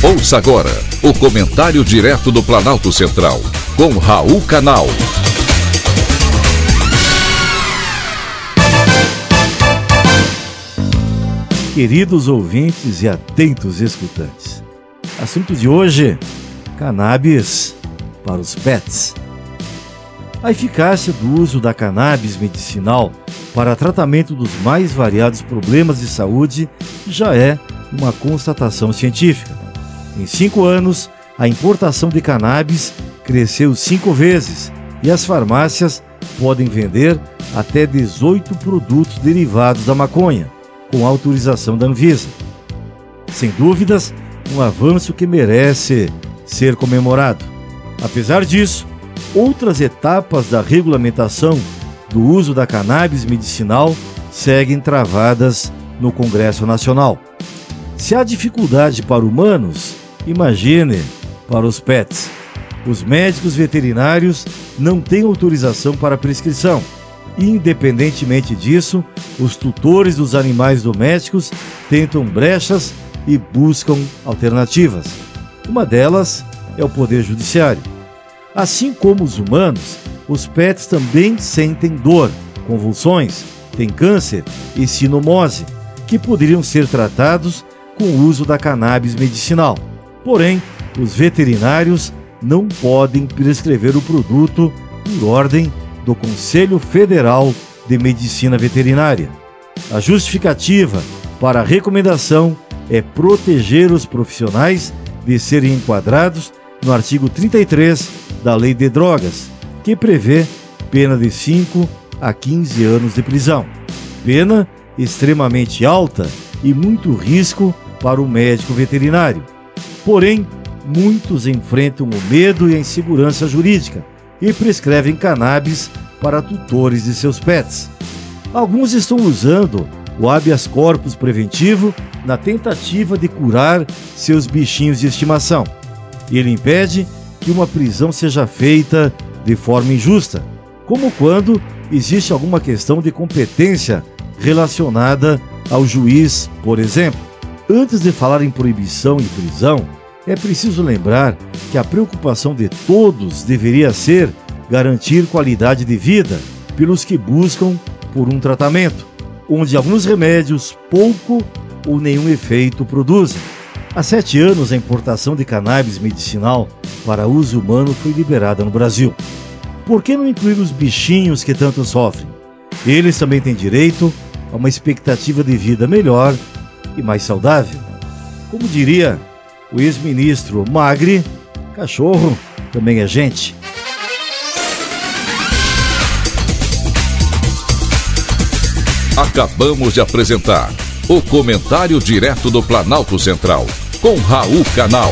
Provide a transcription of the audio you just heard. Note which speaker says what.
Speaker 1: Ouça agora o comentário direto do Planalto Central, com Raul Canal.
Speaker 2: Queridos ouvintes e atentos escutantes, assunto de hoje: cannabis para os pets. A eficácia do uso da cannabis medicinal para tratamento dos mais variados problemas de saúde já é uma constatação científica. Em cinco anos, a importação de cannabis cresceu cinco vezes e as farmácias podem vender até 18 produtos derivados da maconha, com autorização da Anvisa. Sem dúvidas, um avanço que merece ser comemorado. Apesar disso, outras etapas da regulamentação do uso da cannabis medicinal seguem travadas no Congresso Nacional. Se há dificuldade para humanos, Imagine para os pets. Os médicos veterinários não têm autorização para prescrição. Independentemente disso, os tutores dos animais domésticos tentam brechas e buscam alternativas. Uma delas é o Poder Judiciário. Assim como os humanos, os pets também sentem dor, convulsões, têm câncer e sinomose, que poderiam ser tratados com o uso da cannabis medicinal. Porém, os veterinários não podem prescrever o produto por ordem do Conselho Federal de Medicina Veterinária. A justificativa para a recomendação é proteger os profissionais de serem enquadrados no artigo 33 da Lei de Drogas, que prevê pena de 5 a 15 anos de prisão. Pena extremamente alta e muito risco para o médico veterinário. Porém, muitos enfrentam o medo e a insegurança jurídica e prescrevem cannabis para tutores de seus pets. Alguns estão usando o habeas corpus preventivo na tentativa de curar seus bichinhos de estimação. Ele impede que uma prisão seja feita de forma injusta, como quando existe alguma questão de competência relacionada ao juiz, por exemplo. Antes de falar em proibição e prisão, é preciso lembrar que a preocupação de todos deveria ser garantir qualidade de vida pelos que buscam por um tratamento, onde alguns remédios pouco ou nenhum efeito produzem. Há sete anos, a importação de cannabis medicinal para uso humano foi liberada no Brasil. Por que não incluir os bichinhos que tanto sofrem? Eles também têm direito a uma expectativa de vida melhor e mais saudável. Como diria o ex-ministro Magri, cachorro também é gente.
Speaker 1: Acabamos de apresentar o Comentário Direto do Planalto Central, com Raul Canal.